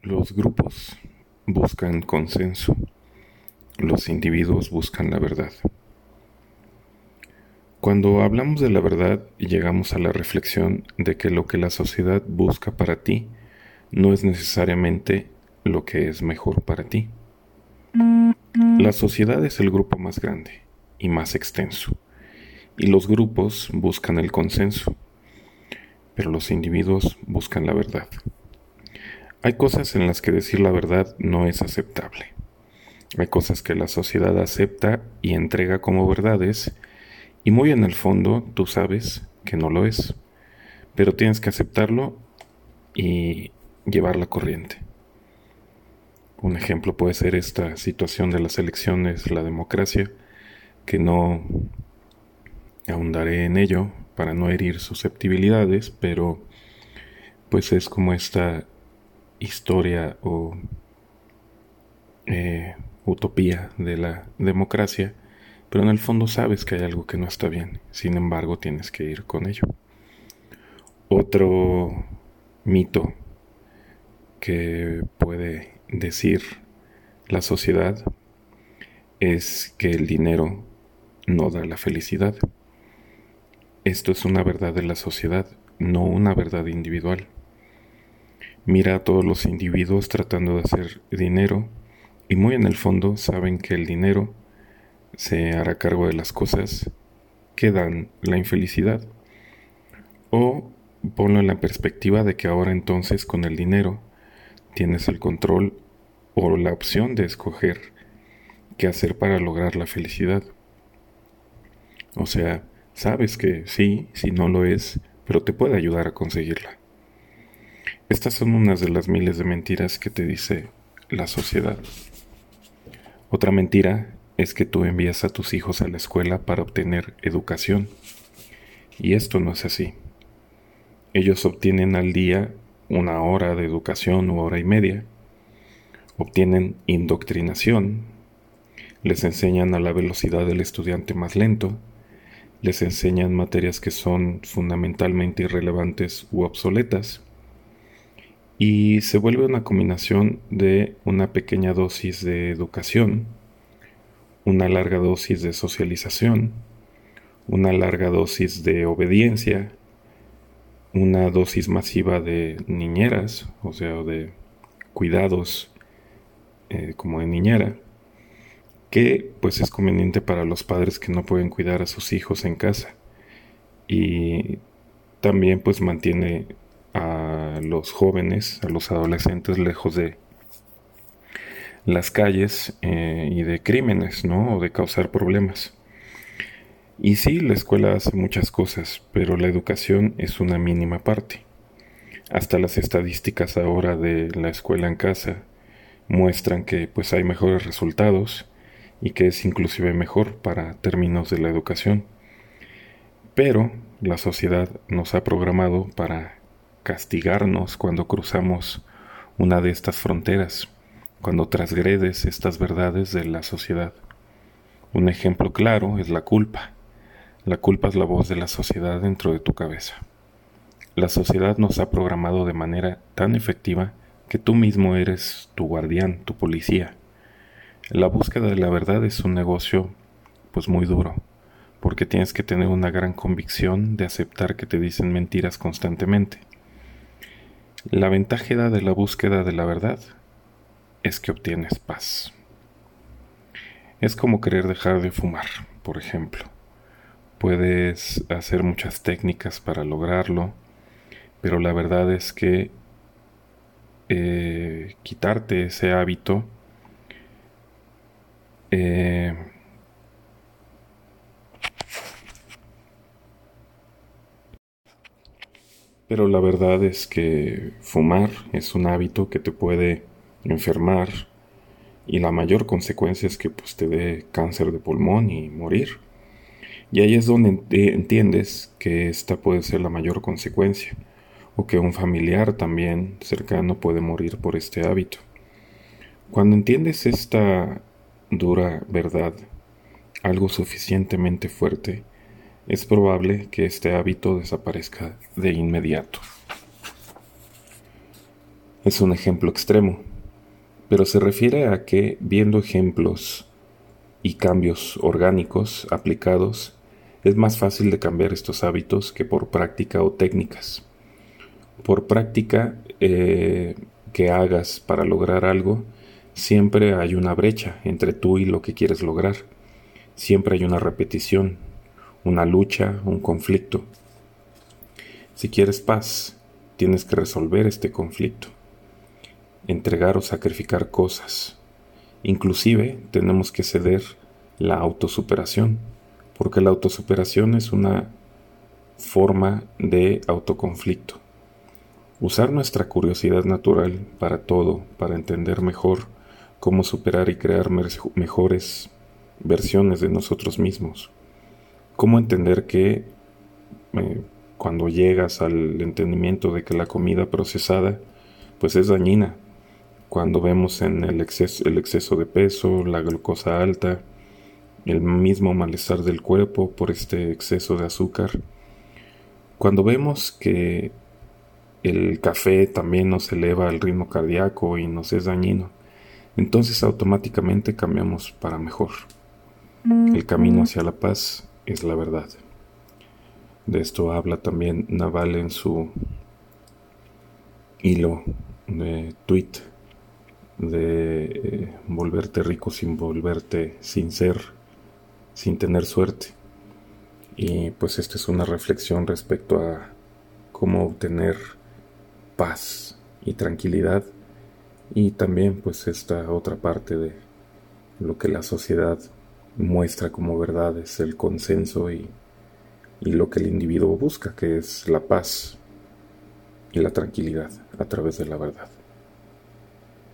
Los grupos buscan consenso, los individuos buscan la verdad. Cuando hablamos de la verdad llegamos a la reflexión de que lo que la sociedad busca para ti no es necesariamente lo que es mejor para ti. La sociedad es el grupo más grande y más extenso, y los grupos buscan el consenso, pero los individuos buscan la verdad. Hay cosas en las que decir la verdad no es aceptable. Hay cosas que la sociedad acepta y entrega como verdades y muy en el fondo tú sabes que no lo es, pero tienes que aceptarlo y llevar la corriente. Un ejemplo puede ser esta situación de las elecciones, la democracia, que no ahondaré en ello para no herir susceptibilidades, pero pues es como esta historia o eh, utopía de la democracia, pero en el fondo sabes que hay algo que no está bien, sin embargo tienes que ir con ello. Otro mito que puede decir la sociedad es que el dinero no da la felicidad. Esto es una verdad de la sociedad, no una verdad individual mira a todos los individuos tratando de hacer dinero y muy en el fondo saben que el dinero se hará cargo de las cosas que dan la infelicidad. O ponlo en la perspectiva de que ahora entonces con el dinero tienes el control o la opción de escoger qué hacer para lograr la felicidad. O sea, sabes que sí, si no lo es, pero te puede ayudar a conseguirla. Estas son unas de las miles de mentiras que te dice la sociedad. Otra mentira es que tú envías a tus hijos a la escuela para obtener educación. Y esto no es así. Ellos obtienen al día una hora de educación o hora y media. Obtienen indoctrinación. Les enseñan a la velocidad del estudiante más lento. Les enseñan materias que son fundamentalmente irrelevantes u obsoletas y se vuelve una combinación de una pequeña dosis de educación, una larga dosis de socialización, una larga dosis de obediencia, una dosis masiva de niñeras, o sea, de cuidados eh, como de niñera, que pues es conveniente para los padres que no pueden cuidar a sus hijos en casa. Y también pues mantiene los jóvenes, a los adolescentes lejos de las calles eh, y de crímenes, ¿no? O de causar problemas. Y sí, la escuela hace muchas cosas, pero la educación es una mínima parte. Hasta las estadísticas ahora de la escuela en casa muestran que pues hay mejores resultados y que es inclusive mejor para términos de la educación. Pero la sociedad nos ha programado para castigarnos cuando cruzamos una de estas fronteras, cuando transgredes estas verdades de la sociedad. Un ejemplo claro es la culpa. La culpa es la voz de la sociedad dentro de tu cabeza. La sociedad nos ha programado de manera tan efectiva que tú mismo eres tu guardián, tu policía. La búsqueda de la verdad es un negocio pues muy duro, porque tienes que tener una gran convicción de aceptar que te dicen mentiras constantemente la ventaja de la búsqueda de la verdad es que obtienes paz. Es como querer dejar de fumar, por ejemplo. Puedes hacer muchas técnicas para lograrlo, pero la verdad es que eh, quitarte ese hábito eh, Pero la verdad es que fumar es un hábito que te puede enfermar y la mayor consecuencia es que pues, te dé cáncer de pulmón y morir. Y ahí es donde entiendes que esta puede ser la mayor consecuencia o que un familiar también cercano puede morir por este hábito. Cuando entiendes esta dura verdad, algo suficientemente fuerte, es probable que este hábito desaparezca de inmediato. es un ejemplo extremo, pero se refiere a que viendo ejemplos y cambios orgánicos aplicados, es más fácil de cambiar estos hábitos que por práctica o técnicas. Por práctica eh, que hagas para lograr algo, siempre hay una brecha entre tú y lo que quieres lograr. Siempre hay una repetición, una lucha, un conflicto. Si quieres paz, tienes que resolver este conflicto, entregar o sacrificar cosas. Inclusive tenemos que ceder la autosuperación, porque la autosuperación es una forma de autoconflicto. Usar nuestra curiosidad natural para todo, para entender mejor cómo superar y crear mejores versiones de nosotros mismos. Cómo entender que eh, cuando llegas al entendimiento de que la comida procesada pues es dañina. Cuando vemos en el exceso, el exceso de peso, la glucosa alta, el mismo malestar del cuerpo por este exceso de azúcar. Cuando vemos que el café también nos eleva el ritmo cardíaco y nos es dañino, entonces automáticamente cambiamos para mejor. El camino hacia la paz es la verdad. De esto habla también Naval en su hilo de tweet de eh, volverte rico sin volverte sin ser, sin tener suerte. Y pues esta es una reflexión respecto a cómo obtener paz y tranquilidad y también pues esta otra parte de lo que la sociedad muestra como verdad es el consenso y, y lo que el individuo busca, que es la paz y la tranquilidad a través de la verdad.